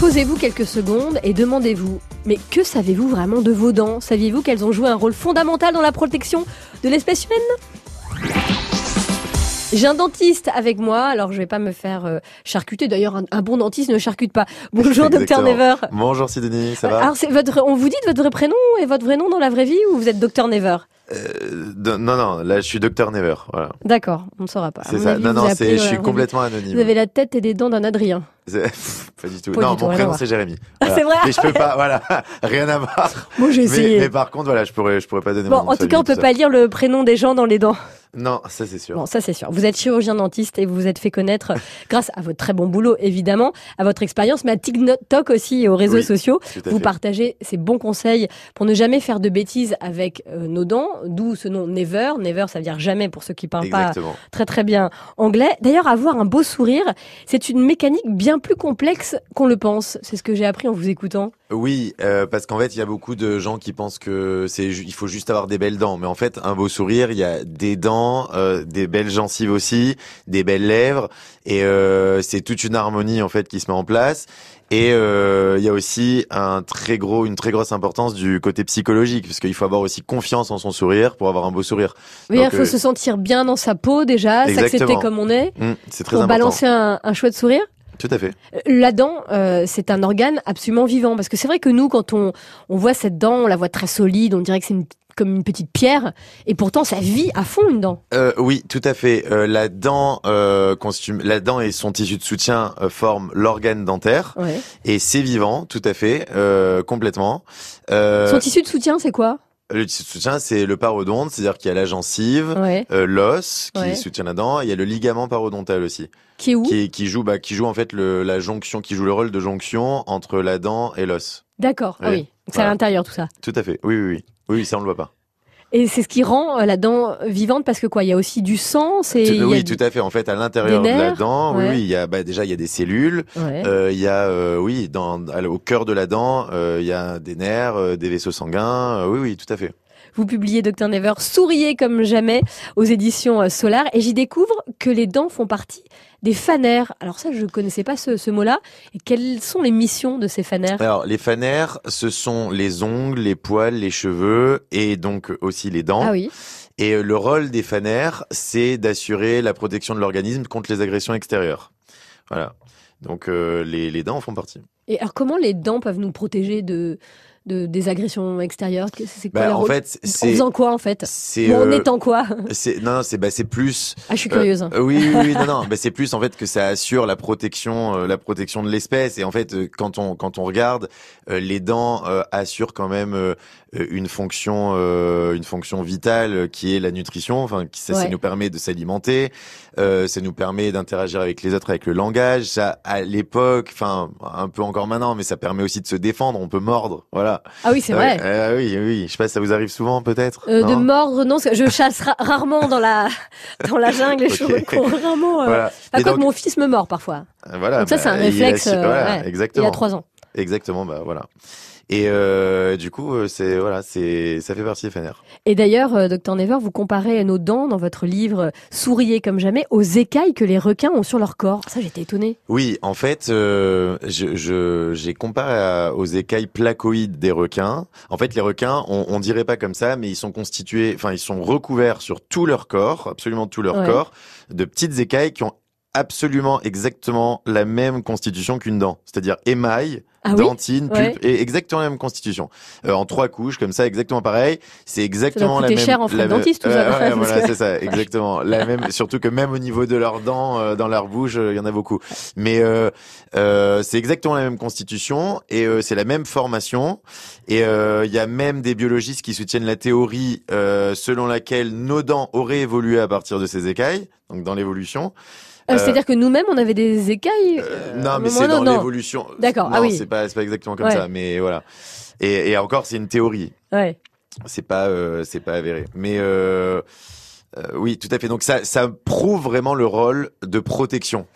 Posez-vous quelques secondes et demandez-vous, mais que savez-vous vraiment de vos dents? Saviez-vous qu'elles ont joué un rôle fondamental dans la protection de l'espèce humaine? J'ai un dentiste avec moi, alors je vais pas me faire euh, charcuter. D'ailleurs, un, un bon dentiste ne charcute pas. Bonjour, docteur. Never. Bonjour Sidonie, ça va? Alors, votre, on vous dit votre vrai prénom et votre vrai nom dans la vraie vie ou vous êtes docteur Never? Euh, de- Non, non, là je suis docteur Never. Voilà. D'accord, on ne saura pas. C'est ça. avis, Non, non, je suis complètement anonyme. Vous avez la tête et des dents d'un Adrien. Pas du tout. Pas non, du tout, mon à prénom c'est Jérémy. Ah, c'est vrai Mais je peux pas, voilà, rien à voir. Moi, j'ai Mais, essayé. mais par contre, voilà, je pourrais, je pourrais pas donner Bon, mon nom en tout cas, on peut pas lire le prénom des gens dans les dents. Non, ça c'est sûr. Bon, ça c'est sûr. Vous êtes chirurgien dentiste et vous vous êtes fait connaître grâce à votre très bon boulot, évidemment, à votre expérience, mais à TikTok aussi et aux réseaux Oui, sociaux. Tout Vous fait. partagez ces bons conseils pour ne jamais faire de bêtises avec euh, nos dents, d'où ce nom Never. Never, ça veut dire jamais pour ceux qui parlent pas très très bien anglais. D'ailleurs, avoir un beau sourire, c'est une mécanique bien plus complexe qu'on le pense. C'est ce que j'ai appris en vous écoutant. Oui, euh, parce qu'en fait, il y a beaucoup de gens qui pensent que c'est, il faut juste avoir des belles dents, mais en fait, un beau sourire, il y a des dents, euh, des belles gencives aussi, des belles lèvres, et euh, c'est toute une harmonie en fait qui se met en place. Et il y a aussi un très gros, une très grosse importance du côté psychologique, parce qu'il faut avoir aussi confiance en son sourire pour avoir un beau sourire. Oui, Donc, il faut se sentir bien dans sa peau déjà, s'accepter comme on est, c'est très pour important. balancer un, un chouette sourire. Tout à fait. Euh, La dent, euh, c'est un organe absolument vivant parce que c'est vrai que nous, quand on, on voit cette dent, on la voit très solide, on dirait que c'est une- comme une petite pierre, et pourtant ça vit à fond une dent. Euh, oui, tout à fait. Euh, la dent, euh, constitue- la dent et son tissu de soutien euh, forment l'organe dentaire. Ouais. Et c'est vivant, tout à fait, euh, complètement. Euh, Son tissu de soutien, c'est quoi? Le tissu de soutien, c'est le parodonte, c'est-à-dire qu'il y a la gencive, Ouais. euh, l'os qui Ouais. soutient la dent, et il y a le ligament parodontal aussi, Qui est où qui, qui joue, bah, qui joue en fait le, la jonction, qui joue le rôle de jonction entre la dent et l'os. D'accord. Ah Oui. c'est à l'intérieur tout ça. Tout à fait. Oui, oui, oui. Oui, ça on le voit pas. Et c'est ce qui rend euh, la dent vivante parce que quoi Il y a aussi du sang, c'est. Oui, tout à fait. En fait, à l'intérieur de la dent, oui, ouais. oui, il y a, bah, déjà, il y a des cellules. Ouais. Euh, Il y a, euh, oui, dans, au cœur de la dent, euh, il y a des nerfs, euh, des vaisseaux sanguins. euh, oui, oui, tout à fait. Vous publiez Dr Never, souriez comme jamais aux éditions euh, Solar, et j'y découvre que les dents font partie des fanères. Alors ça, je connaissais pas ce, ce mot-là. Et quelles sont les missions de ces fanères? Alors, les fanères, ce sont les ongles, les poils, les cheveux et donc aussi les dents. Ah oui. Et euh, le rôle des fanères, c'est d'assurer la protection de l'organisme contre les agressions extérieures. Voilà. Donc, euh, les, les dents en font partie. Et alors, comment les dents peuvent nous protéger de, de des agressions extérieures C'est quoi Bah, leur en fait, En c'est. faisant quoi, en fait C'est. En euh, étant quoi c'est- non, non, c'est bah, c'est plus. Ah, je suis curieuse. euh, oui, oui, oui, non, non, bah, c'est plus en fait que ça assure la protection, euh, la protection de l'espèce. Et en fait, euh, quand on quand on regarde, euh, les dents euh, assurent quand même une fonction, une fonction vitale qui est la nutrition. Enfin, ça, ça Ouais. nous permet de s'alimenter, ça nous permet d'interagir avec les autres avec le langage. Ça, à l'époque, enfin, un peu encore maintenant, mais ça permet aussi de se défendre. On peut mordre, voilà. Ah oui, c'est vrai. euh, oui, oui. Je sais pas, si ça vous arrive souvent peut-être. Euh, de mordre, non, je chasse ra- rarement dans la dans la jungle et je Ok. cours rarement. Euh... Voilà. Et quand donc- mon fils me mord parfois. Voilà, Donc ça, bah, c'est un il a réflexe. euh, voilà, ouais. exactement. Il a trois ans. Exactement, bah voilà. Et euh, du coup, euh, c'est voilà, c'est ça fait partie des fanères. Et d'ailleurs, Dr Never, vous comparez nos dents dans votre livre Souriez comme jamais aux écailles que les requins ont sur leur corps. Ça, j'étais étonnée. Oui, en fait, euh, je je- j'ai comparé à- aux écailles placoïdes des requins. En fait, les requins, on, on dirait pas comme ça, mais ils sont constitués, enfin, ils sont recouverts sur tout leur corps, absolument tout leur Ouais. corps, de petites écailles qui ont absolument exactement la même constitution qu'une dent, c'est-à-dire émail, Ah oui dentine, pulpe, Ouais. et exactement la même constitution. Euh, en trois couches, comme ça, exactement pareil. C'est exactement la même. cher en la dentiste, tout ça, Ouais, voilà, que- c'est ça, exactement. La même, surtout que même au niveau de leurs dents, euh, dans leur bouche, euh, il y en a beaucoup. Mais euh, euh, c'est exactement la même constitution et euh, c'est la même formation. Et euh, il y a même des biologistes qui soutiennent la théorie euh, selon laquelle nos dents auraient évolué à partir de ces écailles, donc dans l'évolution. Euh, C'est-à-dire que nous-mêmes, on avait des écailles. Euh, euh, non, mais c'est dans l'évolution. D'accord, ah oui. c'est pas, exactement comme Ouais. ça, mais voilà. Et, et encore, c'est une théorie. Ouais. C'est pas, c'est pas avéré. Mais oui, tout à fait. Donc ça, ça prouve vraiment le rôle de protection.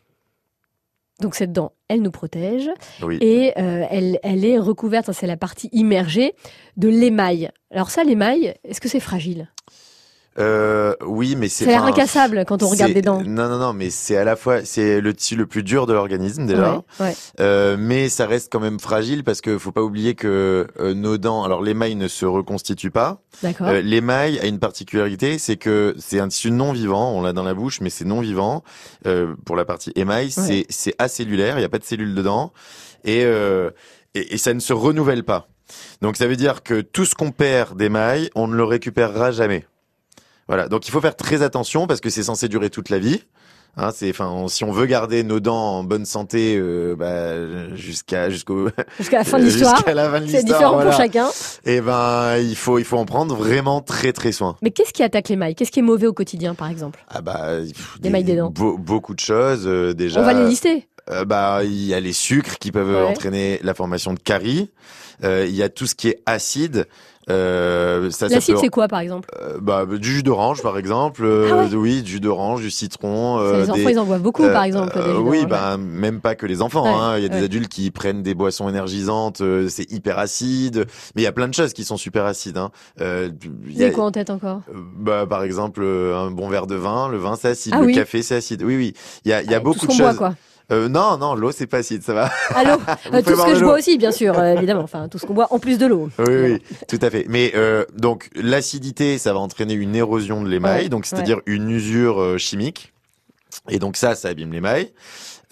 Donc cette dent, elle nous protège Oui. et euh, elle, elle est recouverte, c'est la partie immergée, de l'émail. Alors ça, l'émail, est-ce que c'est fragile? Euh, oui, mais c'est. L'air enfin, incassable quand on regarde c'est- des dents. Non, non, non, mais c'est à la fois c'est le tissu le plus dur de l'organisme déjà, Ouais, ouais. Euh, mais ça reste quand même fragile parce que faut pas oublier que euh, nos dents, alors l'émail ne se reconstitue pas. D'accord. Euh, l'émail a une particularité, c'est que c'est un tissu non vivant. On l'a dans la bouche, mais c'est non vivant. Euh, pour la partie émail, c'est c'est acellulaire. Il y a pas de cellules dedans et, euh, et et ça ne se renouvelle pas. Donc ça veut dire que tout ce qu'on perd d'émail, on ne le récupérera jamais. Voilà. Donc il faut faire très attention parce que c'est censé durer toute la vie. Hein, c'est, enfin, si on veut garder nos dents en bonne santé, euh, bah, jusqu'à jusqu'au Jusqu'à la fin de l'histoire. jusqu'à la fin de C'est l'histoire, différent voilà. pour chacun. Et ben, il faut il faut en prendre vraiment très très soin. Mais qu'est-ce qui attaque l'émail Qu'est-ce qui est mauvais au quotidien, par exemple? Ah bah pff, L'émail des dents. beau- beaucoup de choses euh, déjà. On va les lister. Euh, bah il y a les sucres qui peuvent Ouais. entraîner la formation de caries. Euh, Il y a tout ce qui est acide. Euh, L'acide, peut- c'est quoi, par exemple? Euh, bah, du jus d'orange par exemple. Euh, Ah ouais Oui, du jus d'orange, du citron. Euh, Les enfants, des- ils en boivent beaucoup, euh, par exemple. euh, oui, bah même pas que les enfants. Ouais, hein. Il y a des adultes qui prennent des boissons énergisantes. euh, c'est hyper acide. Mais il y a plein de choses qui sont super acides. Hein. Euh, il y a- quoi en tête encore? Euh, bah, par exemple, euh, un bon verre de vin, le vin c'est acide, Ah le oui. café c'est acide. Oui, oui. Il y a, il y a beaucoup de qu'on boit, choses. quoi. Euh, non, non, l'eau c'est pas acide, ça va. Allô Vous Euh, pouvez Tout ce que je l'eau. bois aussi, bien sûr, euh, évidemment. Enfin, tout ce qu'on boit en plus de l'eau. Oui, oui, tout à fait. Mais euh, donc l'acidité, ça va entraîner une érosion de l'émail, Ouais, donc c'est-à-dire une usure euh, chimique. Et donc ça, ça abîme l'émail.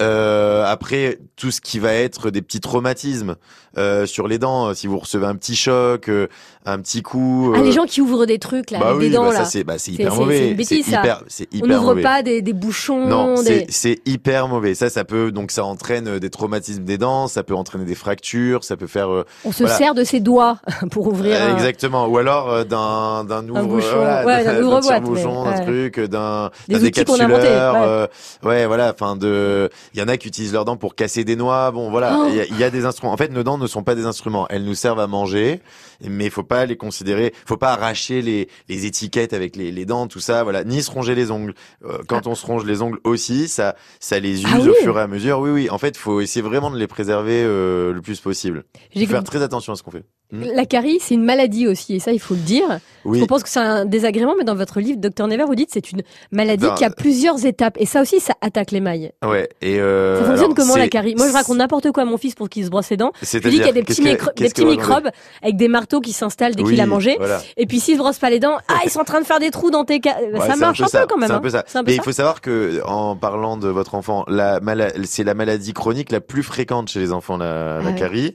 Euh, après, tout ce qui va être des petits traumatismes euh, sur les dents, euh, si vous recevez un petit choc, euh, un petit coup. Ah, euh, les gens qui ouvrent des trucs, là, bah oui, des dents, bah là. c'est bah, hyper mauvais. c'est hyper, c'est On hyper n'ouvre pas des, des bouchons. Non, des- c'est hyper mauvais. Ça, ça peut donc ça entraîne euh, des traumatismes des dents, ça peut entraîner des fractures, ça peut faire euh, On se sert de ses doigts pour ouvrir. euh, un- exactement. Ou alors euh, d'un d'un ouvre bouchon. voilà, Ouais, d'un ouvre-boîte, tire-bouchon, mais- un truc, euh, d'un Des d'un outils qu'on a inventés, décapsuleur. ouais. euh, ouais, voilà. Enfin, de. Il y en a qui utilisent leurs dents pour casser des noix. Bon, voilà. Oh. Il y, a- il y a des instruments. En fait, nos dents ne sont pas des instruments. Elles nous servent à manger, mais il faut pas les considérer. Faut pas arracher les les étiquettes avec les, les dents, tout ça. Voilà. Ni se ronger les ongles. Euh, quand on se ronge les ongles aussi, ça ça les use Ah au oui. fur et à mesure. Oui, oui. En fait, faut essayer vraiment de les préserver euh, le plus possible. Faut faire très attention à ce qu'on fait. La carie, c'est une maladie aussi, et ça, il faut le dire. Oui. On pense que c'est un désagrément, mais dans votre livre, Docteur Never, vous dites que c'est une maladie qui a plusieurs étapes. Et ça aussi, ça attaque l'émail. Ouais. Et euh, Ça fonctionne alors, comment la carie? Moi, je raconte n'importe quoi à mon fils pour qu'il se brosse les dents. Je lui dis qu'il y a des petits, micro- des microbes avec des marteaux qui s'installent dès Oui, qu'il a mangé. Voilà. Et puis s'il se brosse pas les dents, ah, ils sont en train de faire des trous dans tes ca... Ouais, ça marche un peu, ça, quand même. C'est un hein. peu ça. Un peu Mais ça. il faut savoir que, en parlant de votre enfant, la mala- c'est la maladie chronique la plus fréquente chez les enfants, la, Ah carie.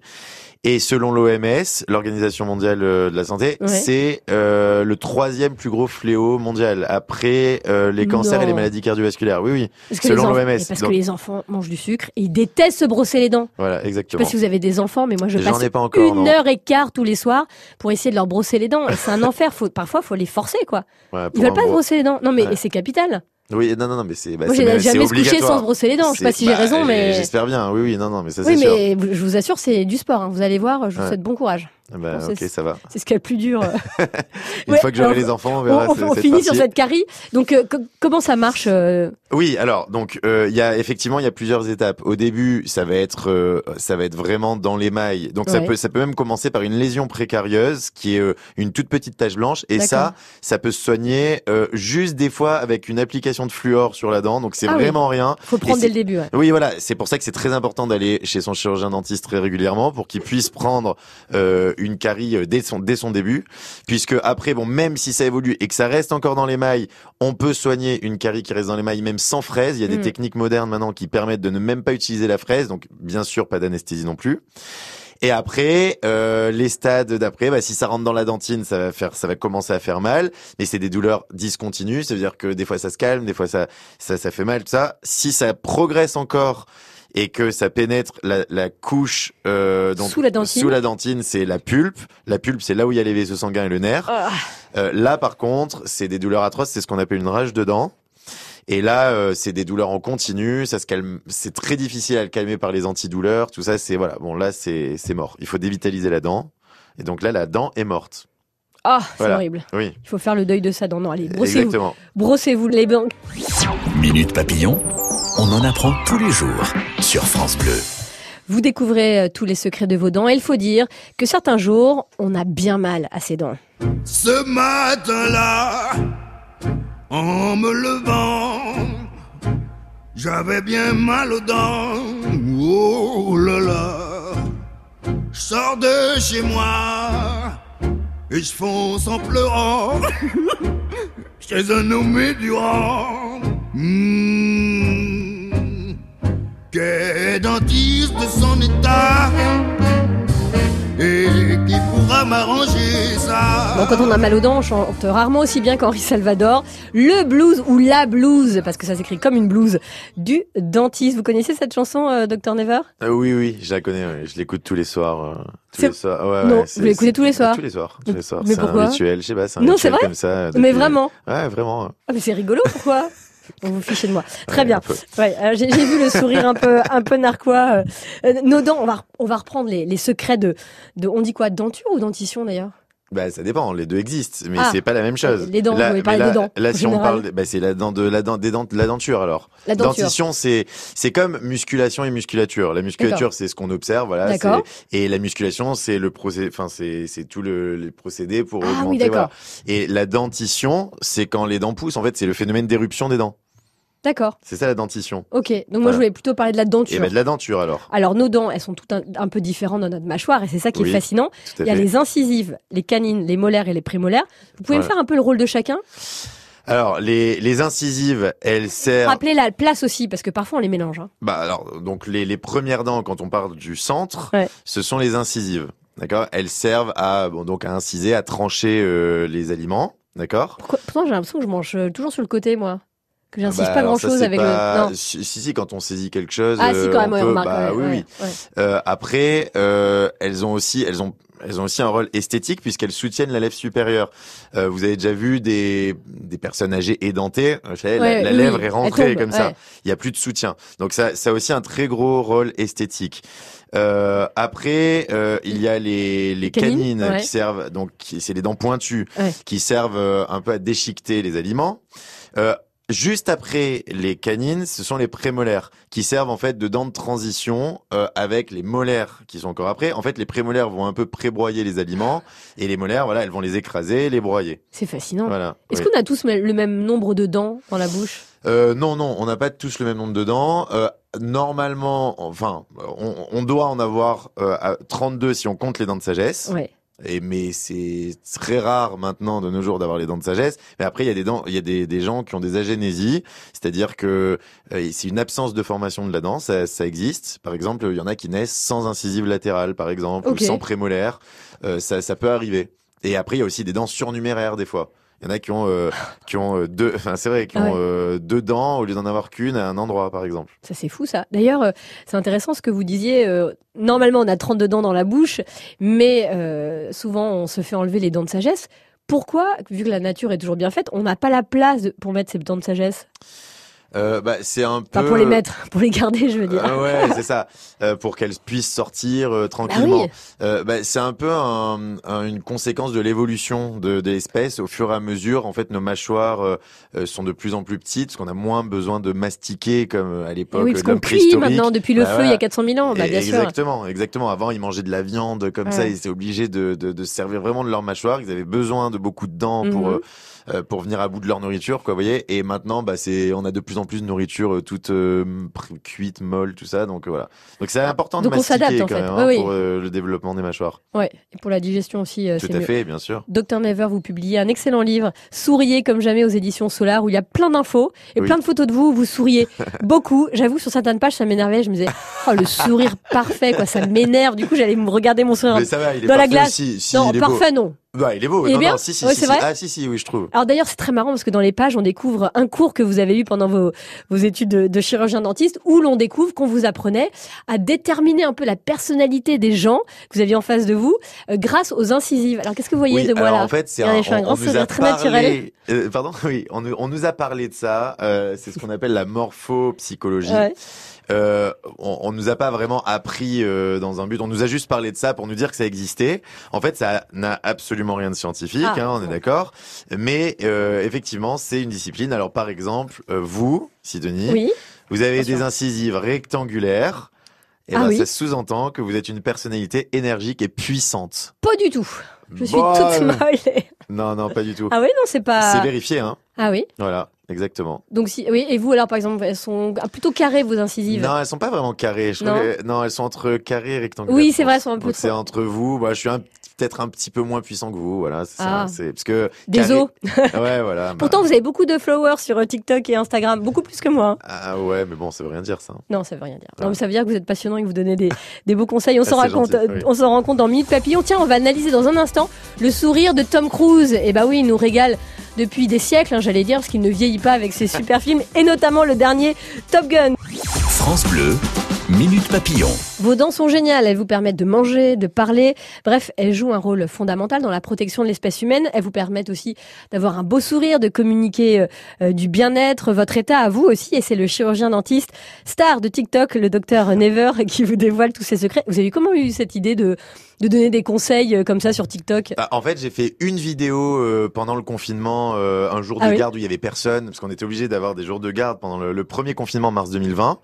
Et selon l'OMS, l'Organisation mondiale euh, de la santé, Ouais. c'est euh, le troisième plus gros fléau mondial après euh, les cancers Non. et les maladies cardiovasculaires. Oui, oui. Parce selon l'OMS. Parce Donc- que les enfants mangent du sucre et ils détestent se brosser les dents. Voilà, Je sais exactement. pas si vous avez des enfants, mais moi je passe ai pas encore, une non. heure et quart tous les soirs pour essayer de leur brosser les dents. C'est un enfer. Faut, parfois, faut les forcer, quoi. Ouais, Ils veulent pas se bro- brosser les dents. Non, mais Ouais. c'est capital. Oui, non, non, non, mais c'est. Bah, Moi, j'ai jamais se obligatoire. sans se brosser les dents. Je sais pas si j'ai bah, raison, mais. J'espère bien. Oui, oui, non, non, mais ça c'est Oui, sûr. mais vous- je vous assure, c'est du sport. hein. Vous allez voir, je vous Ouais. souhaite bon courage. Bah, Bon, ok, c'est- ça va. C'est ce qu'il y a de plus dur. Une Ouais, fois que j'aurai les enfants, on On, verra. on- on cette finit sur cette carie. Donc, euh, co- comment ça marche euh, Oui, alors donc euh, il y a effectivement il y a plusieurs étapes. Au début, ça va être ça va être vraiment dans l'émail. Donc ça peut ça peut même commencer par une lésion précarieuse qui est une toute petite tache blanche et ça ça peut se soigner juste des fois avec une application de fluor sur la dent. Donc c'est Ah oui. vraiment rien. Faut prendre dès le début. ouais. Oui, voilà, c'est pour ça que c'est très important d'aller chez son chirurgien dentiste très régulièrement pour qu'il puisse prendre une carie euh, dès son dès son début, puisque après bon même si ça évolue et que ça reste encore dans l'émail, on peut soigner une carie qui reste dans l'émail même sans fraise. Il y a des Mm. techniques modernes maintenant qui permettent de ne même pas utiliser la fraise, donc bien sûr pas d'anesthésie non plus. Et après, euh, les stades d'après, bah, si ça rentre dans la dentine, ça va faire, ça va commencer à faire mal. Mais c'est des douleurs discontinues, ça veut dire que des fois ça se calme, des fois ça, ça, ça fait mal, tout ça. Si ça progresse encore et que ça pénètre la, la couche euh, donc, Sous la dentine. sous la dentine, c'est la pulpe. La pulpe, c'est là où il y a les vaisseaux sanguins et le nerf. Ah, Euh, là, par contre, c'est des douleurs atroces. C'est ce qu'on appelle une rage de dents. Et là, euh, c'est des douleurs en continu. Ça se calme. C'est très difficile à le calmer par les antidouleurs. Tout ça, c'est voilà. Bon, là, c'est c'est mort. Il faut dévitaliser la dent. Et donc là, la dent est morte. Ah, c'est Voilà. horrible. Oui, Il faut faire le deuil de ça. Non, non, allez, brossez-vous. Brossez-vous les dents. Minute Papillon, on en apprend tous les jours sur France Bleu. Vous découvrez euh, tous les secrets de vos dents. Et il faut dire que certains jours, on a bien mal à ses dents. Ce matin-là, en me levant, j'avais bien mal aux dents. Oh là là, je sors de chez moi et je fonce en pleurant chez un nommé Durand. Hmm, qu'est dentiste de son état? Pourra m'arranger ça. Bon, quand on a mal aux dents, on chante rarement aussi bien qu'Henri Salvador. Le blues ou la blues, parce que ça s'écrit comme une blouse, du dentiste. Vous connaissez cette chanson, euh, Dr Never? Euh, oui, oui, je la connais. ouais. Je l'écoute tous les soirs. euh, tous les soirs. Ouais, Non, ouais, vous l'écoutez tous les soirs Tous les soirs. Tous les soirs. Mais C'est pourquoi? un rituel. Je sais pas. C'est un Non, c'est rituel vrai comme ça. euh, Mais depuis- vraiment Ouais, vraiment. Ah, mais c'est rigolo, pourquoi? On vous fichez de moi. Très Ouais, bien. Ouais, euh, j'ai j'ai vu le sourire un peu, un peu narquois. Euh, nos dents, on va, on va reprendre les, les secrets de, de, on dit quoi, denture ou dentition d'ailleurs? Bah, ça dépend. Les deux existent, mais Ah. c'est pas la même chose. Les dents, vous là, avez mais parlé là, de dents, Là, si on parle, bah, c'est la dent de la dent des dents, la denture alors. La denture. Dentition, c'est c'est comme musculation et musculature. La musculature, c'est ce qu'on observe, voilà. D'accord. Et la musculation, c'est le procédé, enfin c'est c'est tout le les procédés pour Ah oui, augmenter. d'accord. voilà. Et la dentition, c'est quand les dents poussent. En fait, c'est le phénomène d'éruption des dents. D'accord. C'est ça la dentition. Ok. Donc moi, je voulais plutôt parler de la Et denture. ben de la denture alors. Alors nos dents, elles sont toutes un, un peu différentes dans notre mâchoire et c'est ça qui est fascinant. Il y a fait. les incisives, les canines, les molaires et les prémolaires. Vous pouvez me faire un peu le rôle de chacun? Alors les les incisives, elles servent. Rappelez la place aussi parce que parfois on les mélange. hein. Bah alors donc les, les premières dents quand on parle du centre, Ouais. ce sont les incisives. D'accord? Elles servent à bon donc à inciser, à trancher euh, les aliments. D'accord? Pourtant j'ai l'impression que je mange euh, toujours sur le côté moi. Que j'insiste Bah, pas grand chose avec pas- le. Non. Si, si quand on saisit quelque chose. Ah si euh, quand même, on peut- on remarque. bah, oui oui. ouais. Euh, après, euh, elles ont aussi, elles ont, elles ont aussi un rôle esthétique puisqu'elles soutiennent la lèvre supérieure. Euh, vous avez déjà vu des des personnes âgées édentées, vous savez, Ouais, la, la oui, lèvre est rentrée tombe, comme ça. Il y a plus de soutien. Donc ça, ça a aussi un très gros rôle esthétique. Euh, après, euh, il y a les, les canines, canines, ouais. qui servent, donc c'est les dents pointues, qui servent euh, un peu à déchiqueter les aliments. Euh, Juste après les canines, ce sont les prémolaires qui servent en fait de dents de transition euh, avec les molaires qui sont encore après. En fait, les prémolaires vont un peu prébroyer les aliments et les molaires, voilà, elles vont les écraser, les broyer. C'est fascinant. Voilà. Est-ce oui. qu'on a tous le même nombre de dents dans la bouche? Euh, non, non, on n'a pas tous le même nombre de dents. Euh, normalement, enfin, on, on doit en avoir euh, à 32 si on compte les dents de sagesse. Ouais. Et mais c'est très rare maintenant de nos jours d'avoir les dents de sagesse. Mais après, il y a des dents, il y a des, des gens qui ont des agénésies, c'est-à-dire que euh, c'est une absence de formation de la dent. Ça, ça existe. Par exemple, il y en a qui naissent sans incisive latérale, par exemple, ou sans prémolaire. Euh, ça, ça peut arriver. Et après, il y a aussi des dents surnuméraires des fois. Il y en a qui ont, euh, qui ont euh, deux, enfin c'est vrai, qui Ah ont euh, deux dents au lieu d'en avoir qu'une à un endroit, par exemple. Ça c'est fou ça. D'ailleurs, c'est intéressant ce que vous disiez. normalement, on a 32 dents dans la bouche, mais souvent on se fait enlever les dents de sagesse. Pourquoi, vu que la nature est toujours bien faite, on n'a pas la place pour mettre ces dents de sagesse? Euh, bah, c'est un peu. Enfin, pour les mettre, pour les garder, je veux dire. Euh, ouais, c'est ça. Euh, pour qu'elles puissent sortir euh, tranquillement. Bah oui. Euh, bah, c'est un peu un- un- une conséquence de l'évolution de, de l'espèce. Au fur et à mesure, en fait, nos mâchoires euh, sont de plus en plus petites, parce qu'on a moins besoin de mastiquer comme à Eh l'époque oui, parce qu'on cuit maintenant depuis le Bah, feu il y a 400 000 ans, bah, bien sûr. exactement, exactement. Avant, ils mangeaient de la viande comme ça, ils étaient obligés de, de, de se servir vraiment de leur mâchoire. Ils avaient besoin de beaucoup de dents pour Mhm. euh, euh, pour venir à bout de leur nourriture, quoi, vous voyez. Et maintenant, bah, c'est, on a de plus en plus de nourriture euh, toute euh, cuite, molle, tout ça. Donc euh, voilà. Donc c'est important de Donc on mastiquer quand fait. même hein, oui. pour le développement des mâchoires. Ouais, et pour la digestion aussi, Tout à mieux. fait, bien sûr. Docteur Never, vous publiez un excellent livre, Souriez comme jamais aux éditions Solar, où il y a plein d'infos et Oui. plein de photos de vous, où vous souriez beaucoup. J'avoue, sur certaines pages, ça m'énervait. Je me disais, oh, le sourire parfait, quoi, ça m'énerve. Du coup, j'allais me regarder mon sourire. Mais ça va, il est Dans la glace. aussi. Si, non, il est beau. parfait, non. Bah, il est beau. Il est bien non, si, si, Ouais, si, vrai Ah, si, si, oui, je trouve. Alors d'ailleurs, c'est très marrant parce que dans les pages, on découvre un cours que vous avez eu pendant vos, vos études de, de chirurgien dentiste, où l'on découvre qu'on vous apprenait à déterminer un peu la personnalité des gens que vous aviez en face de vous euh, grâce aux incisives. Alors qu'est-ce que vous voyez Oui, de moi alors là en fait, c'est un, on, grand on nous sourire a très naturel. euh, pardon, oui, on, nous- on nous a parlé de ça. euh, c'est ce qu'on appelle la morphopsychologie. Ouais. Euh, on, on nous a pas vraiment appris euh, dans un but. On nous a juste parlé de ça pour nous dire que ça existait. En fait, ça n'a absolument rien de scientifique, Ah, hein, on est d'accord. Mais euh, effectivement, c'est une discipline. Alors, par exemple, euh, vous, Sidonie, Oui. vous avez des incisives rectangulaires. Et Ah ben, oui. ça sous-entend que vous êtes une personnalité énergique et puissante. Pas du tout. Je suis toute molle. Non, non, pas du tout. Ah oui, non, c'est pas. C'est vérifié, hein. Ah oui. Voilà, exactement. Donc si, oui. Et vous alors, par exemple, elles sont plutôt carrées vos incisives. Non, elles sont pas vraiment carrées. Je Non. que- non, elles sont entre carré et rectangulaire. Oui, c'est vrai, elles sont un peu c'est entre vous. Bah, je suis peut-être un petit peu moins puissant que vous. Voilà, Ah. C'est parce que Des carré- os. Ouais, voilà. bah- Pourtant, vous avez beaucoup de followers sur euh, TikTok et Instagram, beaucoup plus que moi. hein. Ah ouais, mais bon, ça veut rien dire ça. Non, ça veut rien dire. Non, Ah. mais ça veut dire que vous êtes passionnant et que vous donnez des, des beaux conseils. On s'en Ah, rend compte, gentil, euh, oui. on s'en rend compte dans Minute Papillon. Tiens, on va analyser dans un instant le sourire de Tom Cruise. Et bah oui, il nous régale depuis des siècles, hein, j'allais dire, parce qu'il ne vieillit pas avec ses super films, et notamment le dernier Top Gun. France Bleu, Minute Papillon. Vos dents sont géniales, elles vous permettent de manger, de parler. Bref, elles jouent un rôle fondamental dans la protection de l'espèce humaine. Elles vous permettent aussi d'avoir un beau sourire, de communiquer euh, euh, du bien-être, votre état à vous aussi. Et c'est le chirurgien dentiste star de TikTok, le docteur Never, qui vous dévoile tous ses secrets. Vous avez eu comment eu cette idée de, de donner des conseils euh, comme ça sur TikTok? Bah, en fait, j'ai fait une vidéo euh, pendant le confinement, euh, un jour de Ah oui? garde où il y avait personne, parce qu'on était obligé d'avoir des jours de garde pendant le, le premier confinement mars 2020.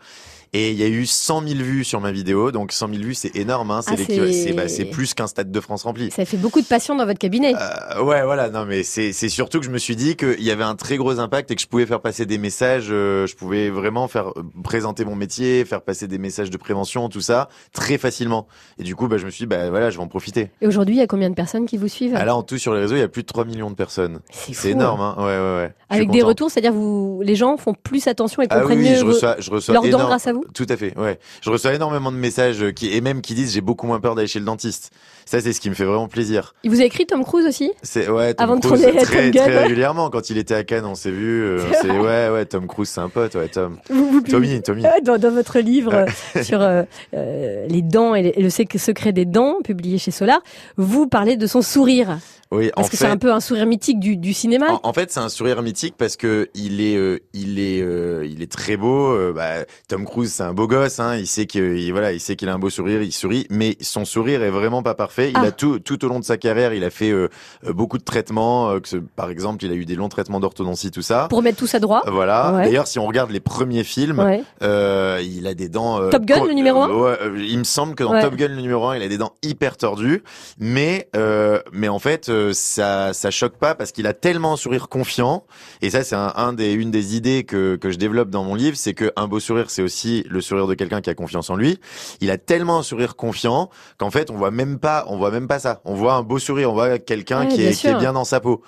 Et il y a eu 100 000 vues sur ma vidéo, donc 100 000 vues, c'est énorme. Hein, c'est Ah, bah, plus qu'un stade de France rempli. Ça fait beaucoup de passion dans votre cabinet. Euh, ouais, voilà. Non, mais c'est surtout que je me suis dit qu'il y avait un très gros impact et que je pouvais faire passer des messages. euh, je pouvais vraiment faire euh, présenter mon métier, faire passer des messages de prévention, tout ça très facilement. Et du coup, bah, je me suis dit, bah voilà, je vais en profiter. Et aujourd'hui, il y a combien de personnes qui vous suivent? Ah, là, en tout sur les réseaux, il y a plus de 3 millions de personnes. C'est fou, énorme, hein. hein. Ouais, ouais, ouais. Avec des retours, c'est-à-dire vous, les gens font plus attention et Ah oui, comprennent oui, mieux je reçois, je reçois énorme- grâce à vous? Tout à fait, ouais. Je reçois énormément de messages euh, qui et même qui disent j'ai beaucoup moins peur d'aller chez le dentiste. Ça, c'est ce qui me fait vraiment plaisir. Il vous a écrit Tom Cruise aussi C'est ouais. Tom Avant de Cruise, tourner très, Gun. très régulièrement quand il était à Cannes, on s'est vu. euh, ouais, ouais. Tom Cruise, c'est un pote, ouais. Tom. vous, vous Tommy, Tommy. Euh, dans, dans votre livre euh, sur euh, les dents et, les- et le sec- secret des dents, publié chez Solar, vous parlez de son sourire. Oui, en Parce que c'est un peu un sourire mythique du, du cinéma. En, en fait, c'est un sourire mythique parce que il est, euh, il est, euh, il est très beau. euh, bah, Tom Cruise, c'est un beau gosse. Hein, il sait qu'il, voilà, il sait qu'il a un beau sourire. Il sourit, mais son sourire est vraiment pas parfait. Il Ah. a tout, tout au long de sa carrière, il a fait euh, euh, beaucoup de traitements. euh, que ce- par exemple, il a eu des longs traitements d'orthodontie, tout ça. Pour mettre tout ça droit. Voilà. Ouais. D'ailleurs, si on regarde les premiers films, Ouais. euh, il a des dents. euh, Top Gun, le numéro un euh, ouais, Il me semble que dans. Top Gun, le numéro 1, il a des dents hyper tordues. Mais, euh, mais en fait, euh, ça, ça choque pas parce qu'il a tellement un sourire confiant. Et ça, c'est un, un des, une des idées que, que je développe dans mon livre, c'est qu'un beau sourire, c'est aussi le sourire de quelqu'un qui a confiance en lui. Il a tellement un sourire confiant qu'en fait, on voit même pas, on voit même pas ça. On voit un beau sourire, on voit quelqu'un Ouais, qui, bien est, qui est sûr. bien dans sa peau.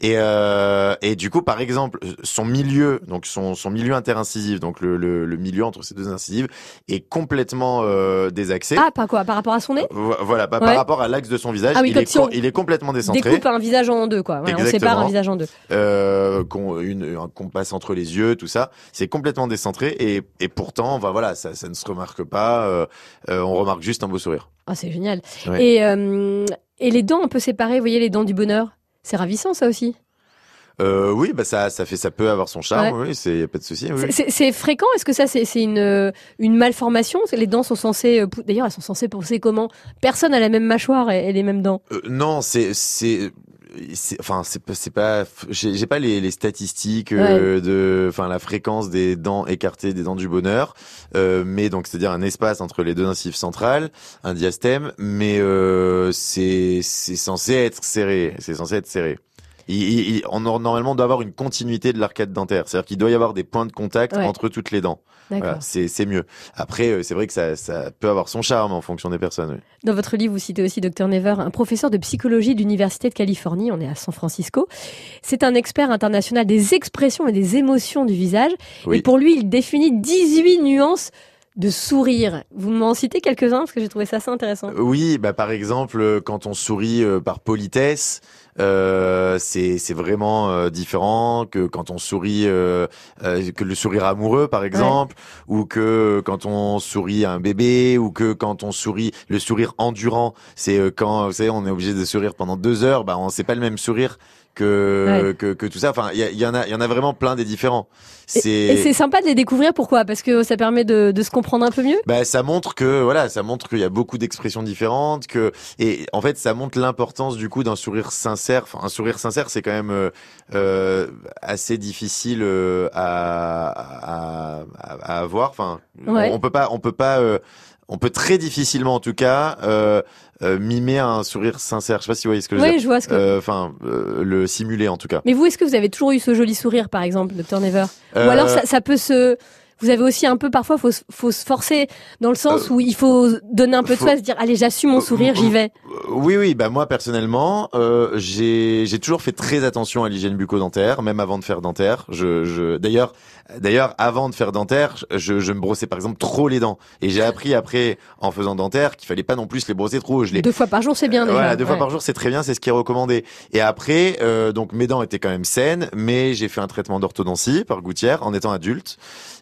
Et, euh, et du coup, par exemple, son milieu, donc son, son milieu interincisif, donc le, le, le milieu entre ces deux incisives, est complètement euh, désaxé. Ah, par quoi Par rapport à son nez? Vo- Voilà, bah, Ouais. par rapport à l'axe de son visage, Ah oui, il, est si il est complètement décentré. Découpe un visage en deux, quoi. Voilà, on sépare un visage en deux. Euh, qu'on une, un- qu'on passe entre les yeux, tout ça, c'est complètement décentré et, et pourtant, bah, voilà, ça, ça ne se remarque pas. euh, on remarque juste un beau sourire. Ah, c'est génial. Ouais. Et, euh, et les dents un peu séparées, vous voyez, les dents du bonheur? C'est ravissant, ça aussi. Euh, oui, bah ça, ça fait, ça peut avoir son charme. Oui, c'est pas de souci. Oui. C'est- fréquent Est-ce que ça, c'est une, une malformation? Les dents sont censées. euh, D'ailleurs, elles sont censées pousser comment? Personne n'a la même mâchoire et, et les mêmes dents. Euh, non, c'est c'est enfin c'est pas c'est pas j'ai j'ai pas les, les statistiques euh, de enfin la fréquence des dents écartées des dents du bonheur euh, mais donc c'est-à-dire un espace entre les deux incisives centrales un diastème mais euh, c'est c'est censé être serré c'est censé être serré il, on normalement doit avoir une continuité de l'arcade dentaire c'est-à-dire qu'il doit y avoir des points de contact Ouais. entre toutes les dents voilà, c'est mieux après euh, c'est vrai que ça ça peut avoir son charme en fonction des personnes oui. Dans votre livre, vous citez aussi Dr Never, un professeur de psychologie de l'Université de Californie, on est à San Francisco. C'est un expert international des expressions et des émotions du visage. Oui. Et pour lui, il définit 18 nuances de sourire. Vous m'en citez quelques-uns parce que j'ai trouvé ça assez intéressant. Oui, bah par exemple, euh, quand on sourit euh, par politesse, euh, c'est c'est vraiment euh, différent que quand on sourit euh, euh, que le sourire amoureux par exemple, ou que quand on sourit à un bébé, ou que quand on sourit le sourire endurant, c'est euh, quand vous savez on est obligé de sourire pendant deux heures, bah on c'est pas le même sourire que Ouais. que, que tout ça. Enfin, il y, en a, il y en a vraiment plein des différents. Et, et c'est sympa de les découvrir. Pourquoi? Parce que ça permet de, de se comprendre un peu mieux? Bah, ça montre que voilà, ça montre qu'il y a beaucoup d'expressions différentes, que et en fait, ça montre l'importance du coup d'un sourire sincère. Enfin, un sourire sincère, c'est quand même euh, euh, assez difficile euh, à, à, à, à avoir. Enfin, Ouais. on, on peut pas, on peut pas, euh, on peut très difficilement en tout cas euh, euh, mimer un sourire sincère. Je sais pas si vous voyez ce que je veux Oui, dire. je vois ce que. Euh, Enfin, euh, le simuler en tout cas. Mais vous, est-ce que vous avez toujours eu ce joli sourire, par exemple, Dr Never Ou alors ça, ça peut se. Vous avez aussi un peu parfois, faut, se- faut se forcer dans le sens où il faut donner un peu de faut- soi, se dire allez, j'assume mon sourire, j'y vais. Euh, Oui, oui, bah moi personnellement, euh, j'ai j'ai toujours fait très attention à l'hygiène bucco-dentaire, même avant de faire dentaire. Je, je d'ailleurs, d'ailleurs, avant de faire dentaire, je, je me brossais par exemple trop les dents, et j'ai appris après en faisant dentaire qu'il fallait pas non plus les brosser trop. Je les Deux fois par jour, c'est bien déjà. voilà, deux fois par jour, c'est très bien, c'est ce qui est recommandé. Et après, euh, donc mes dents étaient quand même saines, mais j'ai fait un traitement d'orthodontie par gouttière en étant adulte.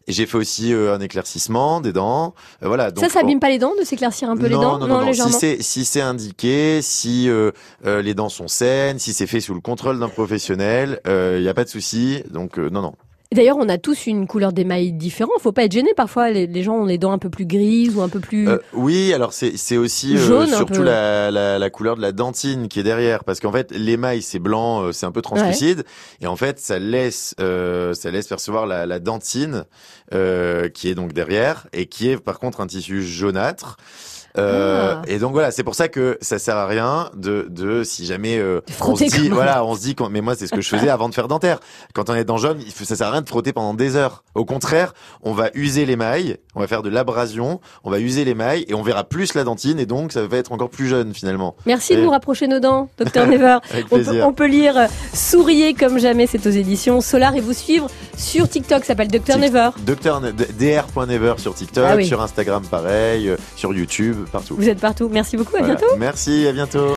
Et j'ai fait aussi euh, un éclaircissement des dents. Euh, voilà. Donc, ça, ça abîme pas les dents de s'éclaircir un peu les non, dents non, non, non. Si légèrement. c'est si c'est indiqué, si euh, euh, les dents sont saines, si c'est fait sous le contrôle d'un professionnel, il y a pas de souci. Donc euh, non, non. D'ailleurs, on a tous une couleur d'émail différente. Faut pas être gêné. Parfois, les, les gens ont les dents un peu plus grises ou un peu plus. Euh, oui, alors c'est aussi euh, Jaune surtout la, la la couleur de la dentine qui est derrière, parce qu'en fait l'émail c'est blanc, euh, c'est un peu translucide, et en fait ça laisse euh, ça laisse percevoir la, la dentine euh, qui est donc derrière et qui est par contre un tissu jaunâtre. Euh, Ah. Et donc voilà, c'est pour ça que ça sert à rien de, de si jamais euh, on se dit voilà, on se dit mais moi c'est ce que je faisais avant de faire dentaire. Quand on est dans faut- ça sert à rien de frotter pendant des heures. Au contraire, on va user l'émail, on va faire de l'abrasion, on va user l'émail et on verra plus la dentine et donc ça va être encore plus jeune finalement. Merci de nous rapprocher nos dents, Dr Never. On peut, on peut lire euh, Souriez comme jamais, c'est aux éditions Solar et vous suivre sur TikTok, ça s'appelle Dr Never. Docteur Ne- dr.never sur TikTok, Ah oui. sur Instagram pareil, euh, sur YouTube, partout. Vous êtes partout. Merci beaucoup, à Voilà. bientôt. Merci, à bientôt.